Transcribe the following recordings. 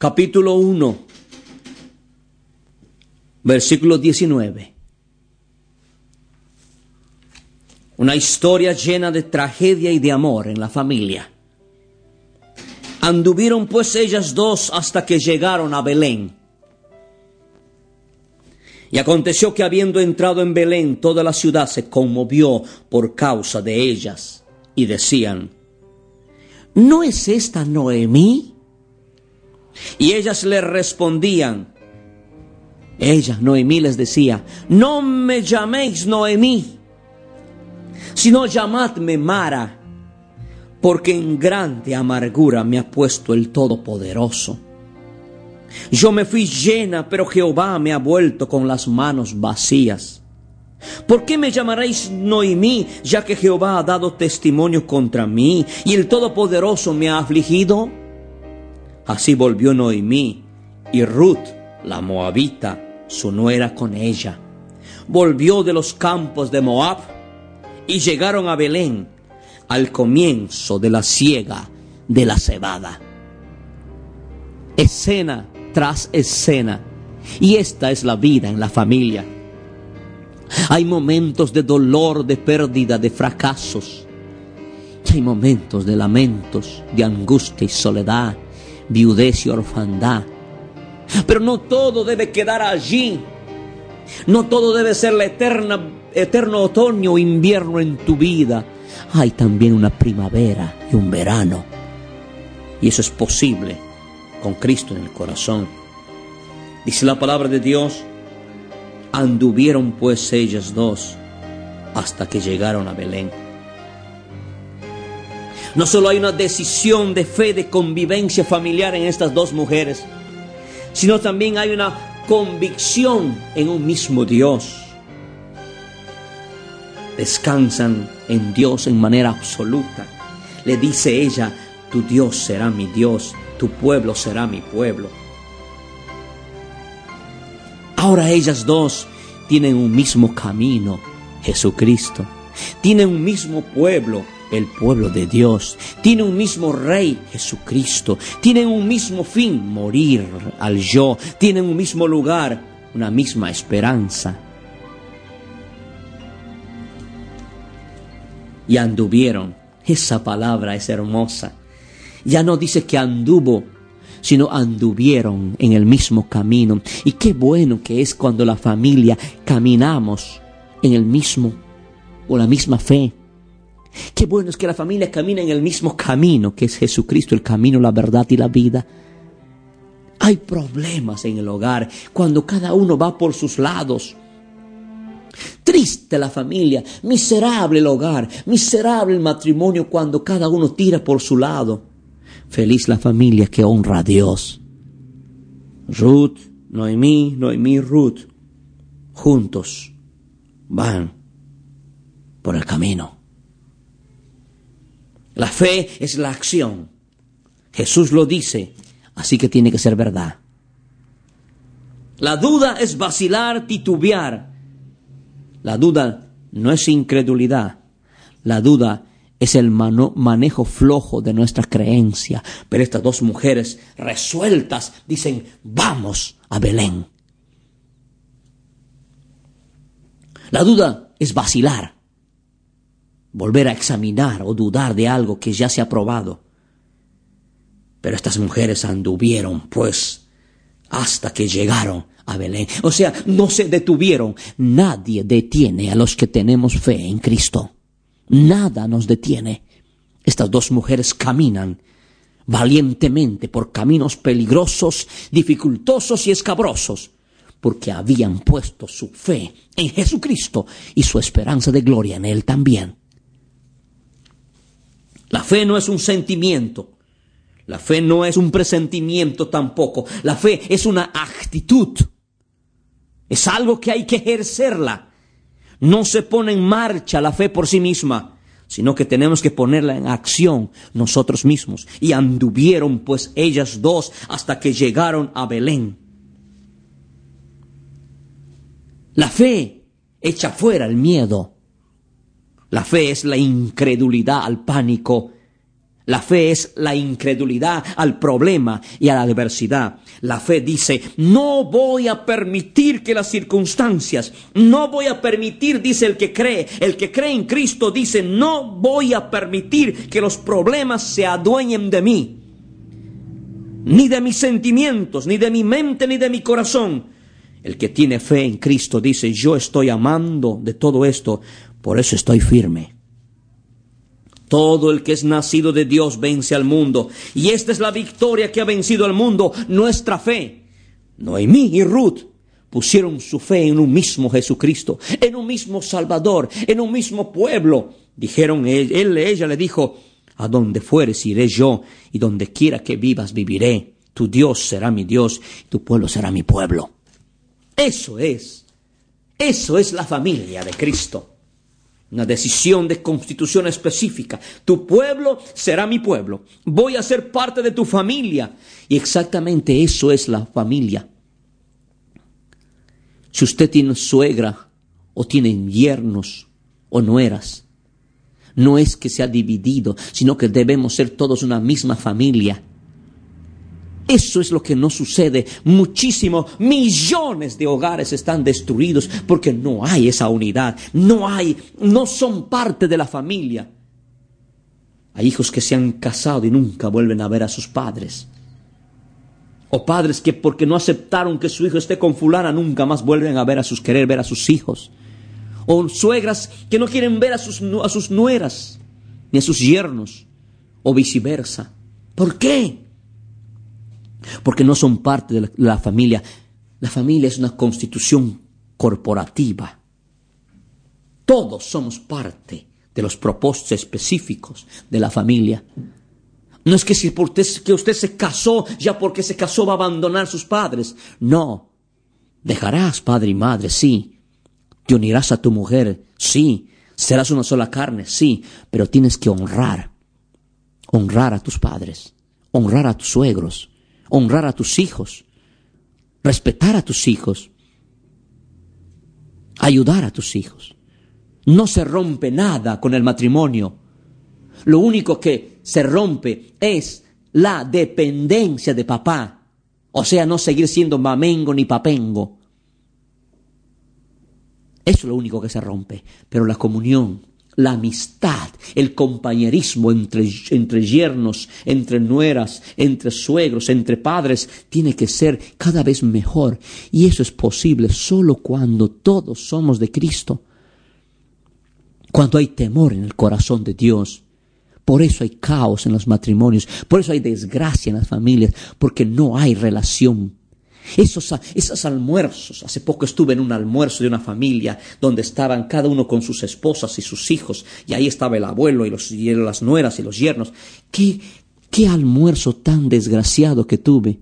Capítulo 1, versículo 19. Una historia llena de tragedia y de amor en la familia. Anduvieron pues ellas dos hasta que llegaron a Belén. Y aconteció que habiendo entrado en Belén, toda la ciudad se conmovió por causa de ellas. Y decían, ¿no es esta Noemí? Y ellas le respondían, ella, Noemí, les decía, no me llaméis Noemí, sino llamadme Mara, porque en grande amargura me ha puesto el Todopoderoso. Yo me fui llena, pero Jehová me ha vuelto con las manos vacías. ¿Por qué me llamaréis Noemí, ya que Jehová ha dado testimonio contra mí y el Todopoderoso me ha afligido? Así volvió Noemí y Ruth, la moabita, su nuera con ella. Volvió de los campos de Moab y llegaron a Belén al comienzo de la siega de la cebada. Escena tras escena. Y esta es la vida en la familia. Hay momentos de dolor, de pérdida, de fracasos. Y hay momentos de lamentos, de angustia y soledad viudez y orfandad. Pero no todo debe quedar allí. No todo debe ser la eterna, eterno otoño o invierno en tu vida. Hay también una primavera y un verano. Y eso es posible con Cristo en el corazón. Dice la palabra de Dios, anduvieron pues ellas dos hasta que llegaron a Belén. No solo hay una decisión de fe, de convivencia familiar en estas dos mujeres, sino también hay una convicción en un mismo Dios. Descansan en Dios en manera absoluta. Le dice ella, tu Dios será mi Dios, tu pueblo será mi pueblo. Ahora ellas dos tienen un mismo camino, Jesucristo. Tienen un mismo pueblo, el pueblo de Dios. Tiene un mismo rey, Jesucristo. Tienen un mismo fin, morir al yo. Tienen un mismo lugar, una misma esperanza. Y anduvieron. Esa palabra es hermosa. Ya no dice que anduvo, sino anduvieron en el mismo camino. Y qué bueno que es cuando la familia caminamos en el mismo o la misma fe Qué bueno es que la familia camina en el mismo camino que es Jesucristo, el camino, la verdad y la vida. Hay problemas en el hogar cuando cada uno va por sus lados. Triste la familia, miserable el hogar, miserable el matrimonio cuando cada uno tira por su lado. Feliz la familia que honra a Dios. Ruth, Noemí, Noemí, Ruth, juntos van por el camino. La fe es la acción. Jesús lo dice, así que tiene que ser verdad. La duda es vacilar, titubear. La duda no es incredulidad. La duda es el manejo flojo de nuestra creencia. Pero estas dos mujeres resueltas dicen, vamos a Belén. La duda es vacilar volver a examinar o dudar de algo que ya se ha probado. Pero estas mujeres anduvieron, pues, hasta que llegaron a Belén. O sea, no se detuvieron. Nadie detiene a los que tenemos fe en Cristo. Nada nos detiene. Estas dos mujeres caminan valientemente por caminos peligrosos, dificultosos y escabrosos, porque habían puesto su fe en Jesucristo y su esperanza de gloria en Él también. La fe no es un sentimiento, la fe no es un presentimiento tampoco, la fe es una actitud, es algo que hay que ejercerla. No se pone en marcha la fe por sí misma, sino que tenemos que ponerla en acción nosotros mismos. Y anduvieron pues ellas dos hasta que llegaron a Belén. La fe echa fuera el miedo. La fe es la incredulidad al pánico. La fe es la incredulidad al problema y a la adversidad. La fe dice, no voy a permitir que las circunstancias, no voy a permitir, dice el que cree, el que cree en Cristo dice, no voy a permitir que los problemas se adueñen de mí, ni de mis sentimientos, ni de mi mente, ni de mi corazón. El que tiene fe en Cristo dice, yo estoy amando de todo esto, por eso estoy firme. Todo el que es nacido de Dios vence al mundo. Y esta es la victoria que ha vencido al mundo, nuestra fe. Noemí y Ruth pusieron su fe en un mismo Jesucristo, en un mismo Salvador, en un mismo pueblo. Dijeron, él, ella le dijo, a donde fueres iré yo, y donde quiera que vivas viviré. Tu Dios será mi Dios, tu pueblo será mi pueblo. Eso es, eso es la familia de Cristo una decisión de constitución específica. Tu pueblo será mi pueblo. Voy a ser parte de tu familia. Y exactamente eso es la familia. Si usted tiene suegra o tiene yernos o nueras, no es que se dividido, sino que debemos ser todos una misma familia. Eso es lo que no sucede. Muchísimo, millones de hogares están destruidos porque no hay esa unidad. No hay, no son parte de la familia. Hay hijos que se han casado y nunca vuelven a ver a sus padres. O padres que porque no aceptaron que su hijo esté con fulana nunca más vuelven a ver a sus querer ver a sus hijos. O suegras que no quieren ver a sus, a sus nueras ni a sus yernos. O viceversa. ¿Por qué? Porque no son parte de la, familia. La familia es una constitución corporativa. Todos somos parte de los propósitos específicos de la familia. No es que si usted, que usted se casó, ya porque se casó va a abandonar sus padres. No. Dejarás padre y madre, sí. Te unirás a tu mujer, sí. Serás una sola carne, sí. Pero tienes que honrar. Honrar a tus padres. Honrar a tus suegros honrar a tus hijos, respetar a tus hijos, ayudar a tus hijos. No se rompe nada con el matrimonio. Lo único que se rompe es la dependencia de papá. O sea, no seguir siendo mamengo ni papengo. Eso es lo único que se rompe. Pero la comunión la amistad, el compañerismo entre, entre yernos, entre nueras, entre suegros, entre padres, tiene que ser cada vez mejor. Y eso es posible solo cuando todos somos de Cristo. Cuando hay temor en el corazón de Dios. Por eso hay caos en los matrimonios, por eso hay desgracia en las familias, porque no hay relación esos, esos almuerzos, hace poco estuve en un almuerzo de una familia donde estaban cada uno con sus esposas y sus hijos, y ahí estaba el abuelo y, los, y las nueras y los yernos. ¿Qué, qué almuerzo tan desgraciado que tuve.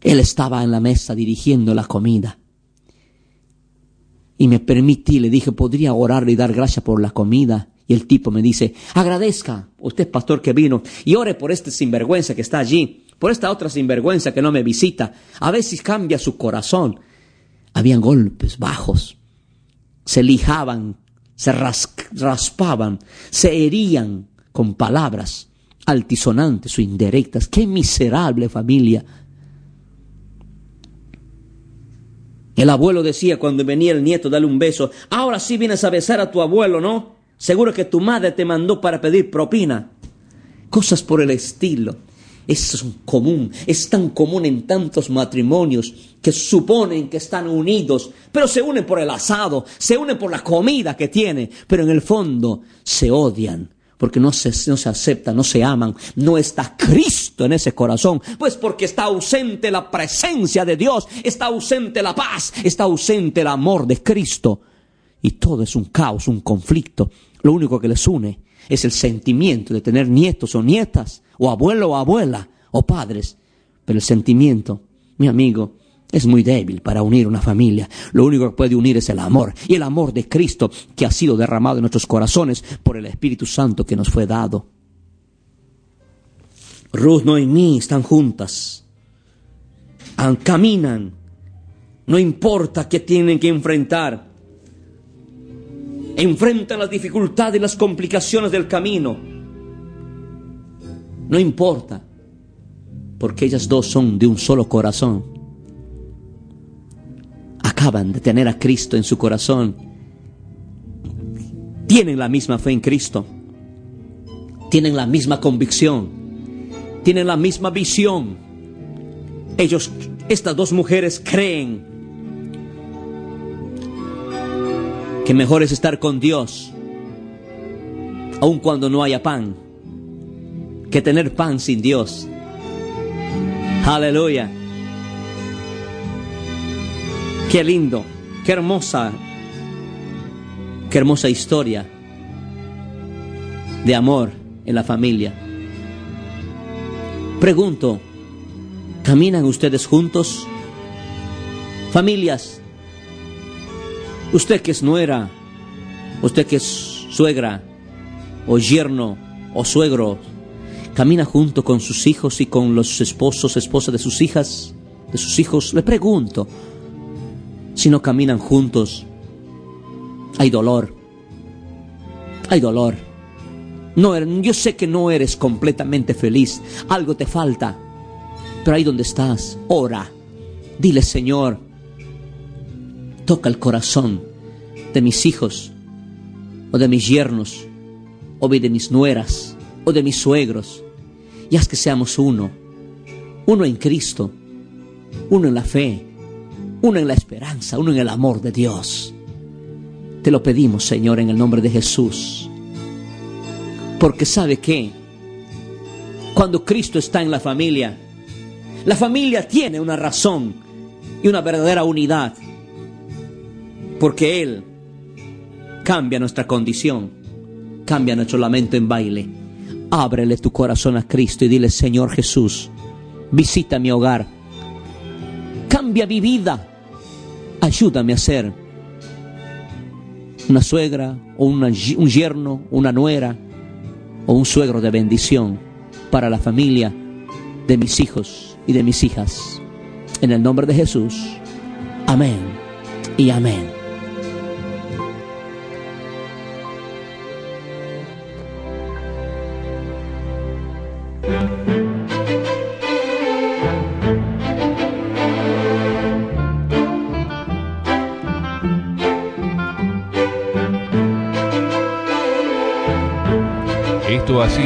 Él estaba en la mesa dirigiendo la comida. Y me permití, le dije, podría orarle y dar gracias por la comida. Y el tipo me dice, agradezca, usted pastor que vino, y ore por este sinvergüenza que está allí por esta otra sinvergüenza que no me visita. A veces cambia su corazón. Habían golpes bajos. Se lijaban, se raspaban, se herían con palabras altisonantes o indirectas. ¡Qué miserable familia! El abuelo decía cuando venía el nieto, dale un beso, ahora sí vienes a besar a tu abuelo, ¿no? Seguro que tu madre te mandó para pedir propina. Cosas por el estilo. Es común, es tan común en tantos matrimonios que suponen que están unidos, pero se unen por el asado, se unen por la comida que tienen, pero en el fondo se odian porque no se, no se aceptan, no se aman, no está Cristo en ese corazón, pues porque está ausente la presencia de Dios, está ausente la paz, está ausente el amor de Cristo. Y todo es un caos, un conflicto. Lo único que les une es el sentimiento de tener nietos o nietas, o abuelo o abuela, o padres. Pero el sentimiento, mi amigo, es muy débil para unir una familia. Lo único que puede unir es el amor. Y el amor de Cristo que ha sido derramado en nuestros corazones por el Espíritu Santo que nos fue dado. Ruth, Noemí están juntas. Caminan. No importa qué tienen que enfrentar. Enfrentan las dificultades y las complicaciones del camino. No importa. Porque ellas dos son de un solo corazón acaban de tener a Cristo en su corazón, tienen la misma fe en Cristo, tienen la misma convicción, tienen la misma visión. Ellos, estas dos mujeres creen que mejor es estar con Dios, aun cuando no haya pan, que tener pan sin Dios. Aleluya. Qué lindo, qué hermosa, qué hermosa historia de amor en la familia. Pregunto, ¿caminan ustedes juntos? Familias, usted que es nuera, usted que es suegra o yerno o suegro, camina junto con sus hijos y con los esposos, esposas de sus hijas, de sus hijos. Le pregunto, si no caminan juntos, hay dolor. Hay dolor. No, yo sé que no eres completamente feliz. Algo te falta. Pero ahí donde estás, ora. Dile, Señor, toca el corazón de mis hijos, o de mis yernos, o de mis nueras, o de mis suegros. Y haz que seamos uno. Uno en Cristo. Uno en la fe uno en la esperanza, uno en el amor de Dios. Te lo pedimos, Señor, en el nombre de Jesús. Porque sabe que cuando Cristo está en la familia, la familia tiene una razón y una verdadera unidad. Porque Él cambia nuestra condición, cambia nuestro lamento en baile. Ábrele tu corazón a Cristo y dile, Señor Jesús, visita mi hogar, cambia mi vida ayúdame a ser una suegra o un yerno, una nuera o un suegro de bendición para la familia de mis hijos y de mis hijas. En el nombre de Jesús. Amén y amén.